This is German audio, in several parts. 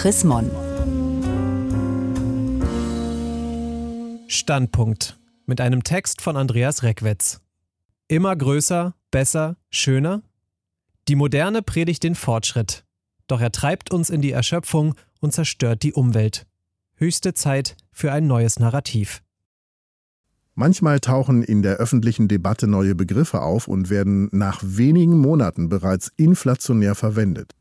Chris Mon. Standpunkt mit einem Text von Andreas Reckwitz. Immer größer, besser, schöner? Die Moderne predigt den Fortschritt, doch er treibt uns in die Erschöpfung und zerstört die Umwelt. Höchste Zeit für ein neues Narrativ. Manchmal tauchen in der öffentlichen Debatte neue Begriffe auf und werden nach wenigen Monaten bereits inflationär verwendet.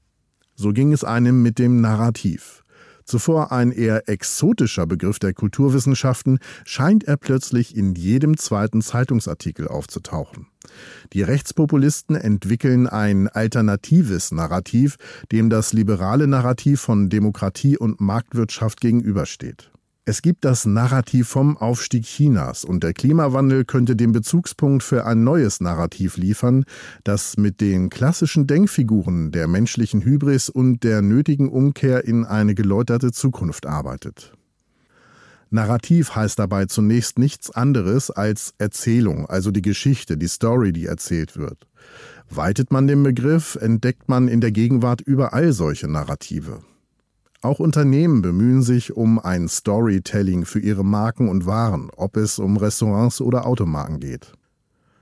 So ging es einem mit dem Narrativ. Zuvor ein eher exotischer Begriff der Kulturwissenschaften, scheint er plötzlich in jedem zweiten Zeitungsartikel aufzutauchen. Die Rechtspopulisten entwickeln ein alternatives Narrativ, dem das liberale Narrativ von Demokratie und Marktwirtschaft gegenübersteht. Es gibt das Narrativ vom Aufstieg Chinas und der Klimawandel könnte den Bezugspunkt für ein neues Narrativ liefern, das mit den klassischen Denkfiguren der menschlichen Hybris und der nötigen Umkehr in eine geläuterte Zukunft arbeitet. Narrativ heißt dabei zunächst nichts anderes als Erzählung, also die Geschichte, die Story, die erzählt wird. Weitet man den Begriff, entdeckt man in der Gegenwart überall solche Narrative. Auch Unternehmen bemühen sich um ein Storytelling für ihre Marken und Waren, ob es um Restaurants oder Automarken geht.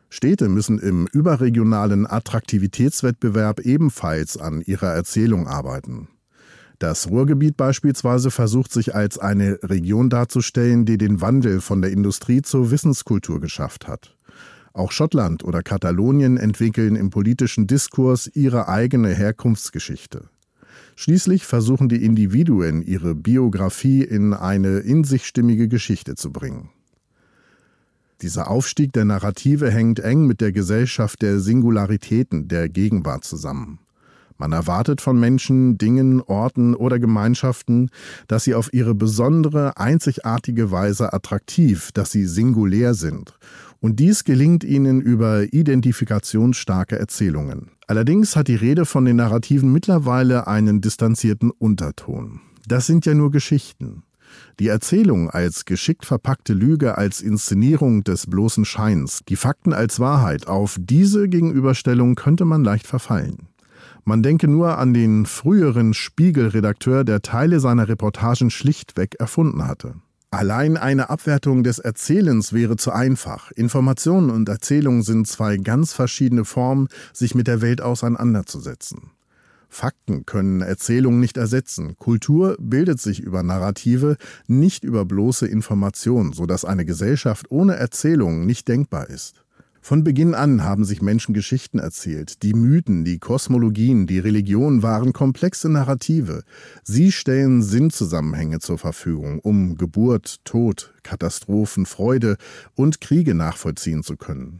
Städte müssen im überregionalen Attraktivitätswettbewerb ebenfalls an ihrer Erzählung arbeiten. Das Ruhrgebiet beispielsweise versucht sich als eine Region darzustellen, die den Wandel von der Industrie zur Wissenskultur geschafft hat. Auch Schottland oder Katalonien entwickeln im politischen Diskurs ihre eigene Herkunftsgeschichte. Schließlich versuchen die Individuen ihre Biografie in eine in sich stimmige Geschichte zu bringen. Dieser Aufstieg der Narrative hängt eng mit der Gesellschaft der Singularitäten der Gegenwart zusammen. Man erwartet von Menschen, Dingen, Orten oder Gemeinschaften, dass sie auf ihre besondere, einzigartige Weise attraktiv, dass sie singulär sind. Und dies gelingt ihnen über identifikationsstarke Erzählungen. Allerdings hat die Rede von den Narrativen mittlerweile einen distanzierten Unterton. Das sind ja nur Geschichten. Die Erzählung als geschickt verpackte Lüge, als Inszenierung des bloßen Scheins, die Fakten als Wahrheit, auf diese Gegenüberstellung könnte man leicht verfallen. Man denke nur an den früheren Spiegelredakteur, der Teile seiner Reportagen schlichtweg erfunden hatte. Allein eine Abwertung des Erzählens wäre zu einfach. Informationen und Erzählungen sind zwei ganz verschiedene Formen, sich mit der Welt auseinanderzusetzen. Fakten können Erzählungen nicht ersetzen. Kultur bildet sich über Narrative, nicht über bloße Information, sodass eine Gesellschaft ohne Erzählungen nicht denkbar ist. Von Beginn an haben sich Menschen Geschichten erzählt. Die Mythen, die Kosmologien, die Religionen waren komplexe Narrative. Sie stellen Sinnzusammenhänge zur Verfügung, um Geburt, Tod, Katastrophen, Freude und Kriege nachvollziehen zu können.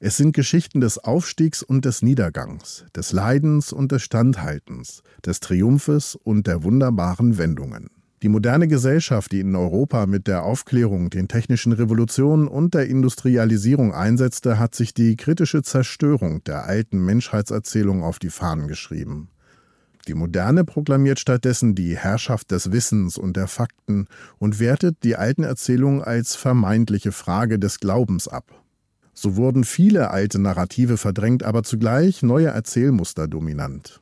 Es sind Geschichten des Aufstiegs und des Niedergangs, des Leidens und des Standhaltens, des Triumphes und der wunderbaren Wendungen. Die moderne Gesellschaft, die in Europa mit der Aufklärung, den technischen Revolutionen und der Industrialisierung einsetzte, hat sich die kritische Zerstörung der alten Menschheitserzählung auf die Fahnen geschrieben. Die Moderne proklamiert stattdessen die Herrschaft des Wissens und der Fakten und wertet die alten Erzählungen als vermeintliche Frage des Glaubens ab. So wurden viele alte Narrative verdrängt, aber zugleich neue Erzählmuster dominant.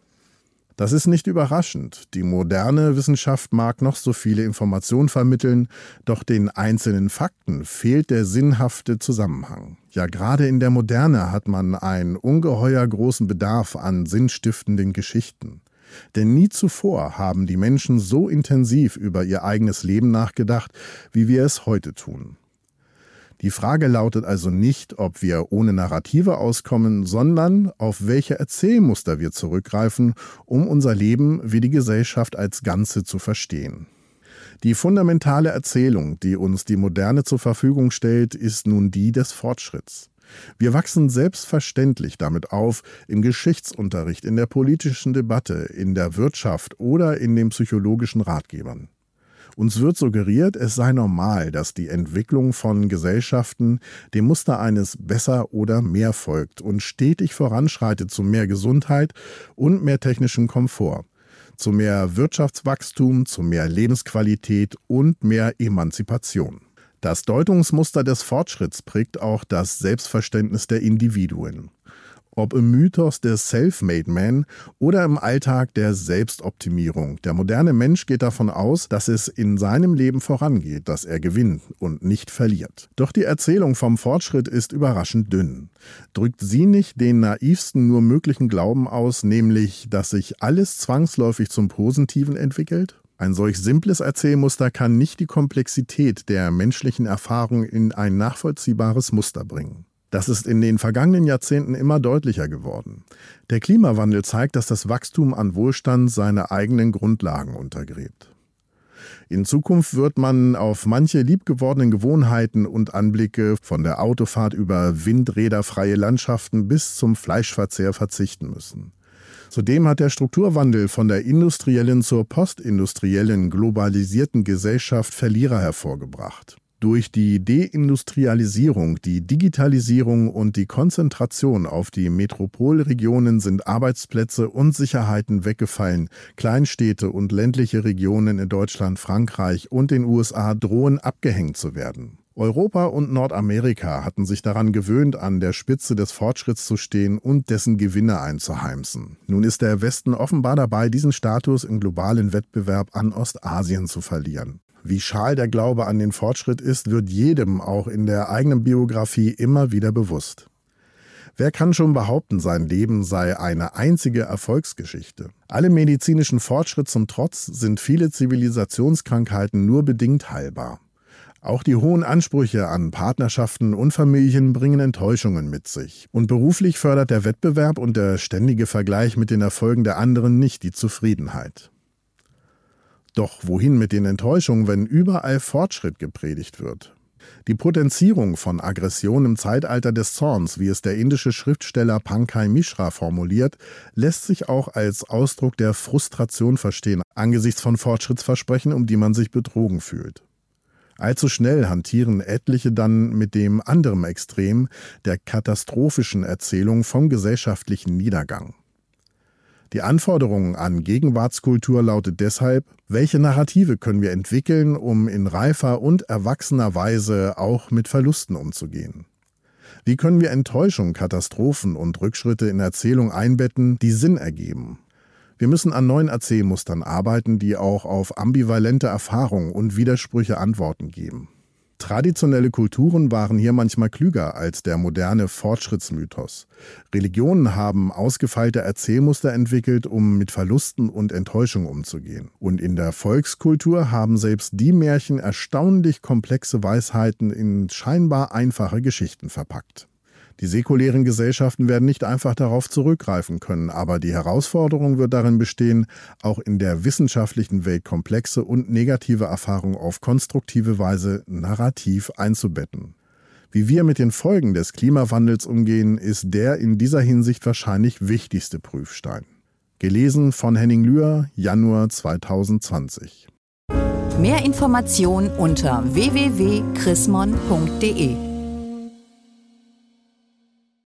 Das ist nicht überraschend. Die moderne Wissenschaft mag noch so viele Informationen vermitteln, doch den einzelnen Fakten fehlt der sinnhafte Zusammenhang. Ja, gerade in der Moderne hat man einen ungeheuer großen Bedarf an sinnstiftenden Geschichten. Denn nie zuvor haben die Menschen so intensiv über ihr eigenes Leben nachgedacht, wie wir es heute tun. Die Frage lautet also nicht, ob wir ohne Narrative auskommen, sondern auf welche Erzählmuster wir zurückgreifen, um unser Leben wie die Gesellschaft als Ganze zu verstehen. Die fundamentale Erzählung, die uns die Moderne zur Verfügung stellt, ist nun die des Fortschritts. Wir wachsen selbstverständlich damit auf, im Geschichtsunterricht, in der politischen Debatte, in der Wirtschaft oder in den psychologischen Ratgebern. Uns wird suggeriert, es sei normal, dass die Entwicklung von Gesellschaften dem Muster eines besser oder mehr folgt und stetig voranschreitet zu mehr Gesundheit und mehr technischem Komfort, zu mehr Wirtschaftswachstum, zu mehr Lebensqualität und mehr Emanzipation. Das Deutungsmuster des Fortschritts prägt auch das Selbstverständnis der Individuen. Ob im Mythos des Self-Made Man oder im Alltag der Selbstoptimierung. Der moderne Mensch geht davon aus, dass es in seinem Leben vorangeht, dass er gewinnt und nicht verliert. Doch die Erzählung vom Fortschritt ist überraschend dünn. Drückt sie nicht den naivsten nur möglichen Glauben aus, nämlich, dass sich alles zwangsläufig zum Positiven entwickelt? Ein solch simples Erzählmuster kann nicht die Komplexität der menschlichen Erfahrung in ein nachvollziehbares Muster bringen. Das ist in den vergangenen Jahrzehnten immer deutlicher geworden. Der Klimawandel zeigt, dass das Wachstum an Wohlstand seine eigenen Grundlagen untergräbt. In Zukunft wird man auf manche liebgewordenen Gewohnheiten und Anblicke von der Autofahrt über windräderfreie Landschaften bis zum Fleischverzehr verzichten müssen. Zudem hat der Strukturwandel von der industriellen zur postindustriellen globalisierten Gesellschaft Verlierer hervorgebracht. Durch die Deindustrialisierung, die Digitalisierung und die Konzentration auf die Metropolregionen sind Arbeitsplätze und Sicherheiten weggefallen. Kleinstädte und ländliche Regionen in Deutschland, Frankreich und den USA drohen abgehängt zu werden. Europa und Nordamerika hatten sich daran gewöhnt, an der Spitze des Fortschritts zu stehen und dessen Gewinne einzuheimsen. Nun ist der Westen offenbar dabei, diesen Status im globalen Wettbewerb an Ostasien zu verlieren. Wie schal der Glaube an den Fortschritt ist, wird jedem auch in der eigenen Biografie immer wieder bewusst. Wer kann schon behaupten, sein Leben sei eine einzige Erfolgsgeschichte? Alle medizinischen Fortschritt zum Trotz sind viele Zivilisationskrankheiten nur bedingt heilbar. Auch die hohen Ansprüche an Partnerschaften und Familien bringen Enttäuschungen mit sich. Und beruflich fördert der Wettbewerb und der ständige Vergleich mit den Erfolgen der anderen nicht die Zufriedenheit. Doch wohin mit den Enttäuschungen, wenn überall Fortschritt gepredigt wird? Die Potenzierung von Aggression im Zeitalter des Zorns, wie es der indische Schriftsteller Pankaj Mishra formuliert, lässt sich auch als Ausdruck der Frustration verstehen angesichts von Fortschrittsversprechen, um die man sich betrogen fühlt. Allzu schnell hantieren etliche dann mit dem anderen Extrem der katastrophischen Erzählung vom gesellschaftlichen Niedergang. Die Anforderung an Gegenwartskultur lautet deshalb, welche Narrative können wir entwickeln, um in reifer und erwachsener Weise auch mit Verlusten umzugehen? Wie können wir Enttäuschung, Katastrophen und Rückschritte in Erzählung einbetten, die Sinn ergeben? Wir müssen an neuen Erzählmustern arbeiten, die auch auf ambivalente Erfahrungen und Widersprüche Antworten geben. Traditionelle Kulturen waren hier manchmal klüger als der moderne Fortschrittsmythos. Religionen haben ausgefeilte Erzählmuster entwickelt, um mit Verlusten und Enttäuschung umzugehen. Und in der Volkskultur haben selbst die Märchen erstaunlich komplexe Weisheiten in scheinbar einfache Geschichten verpackt. Die säkulären Gesellschaften werden nicht einfach darauf zurückgreifen können, aber die Herausforderung wird darin bestehen, auch in der wissenschaftlichen Welt komplexe und negative Erfahrungen auf konstruktive Weise narrativ einzubetten. Wie wir mit den Folgen des Klimawandels umgehen, ist der in dieser Hinsicht wahrscheinlich wichtigste Prüfstein. Gelesen von Henning Lühr, Januar 2020. Mehr Informationen unter www.chrismon.de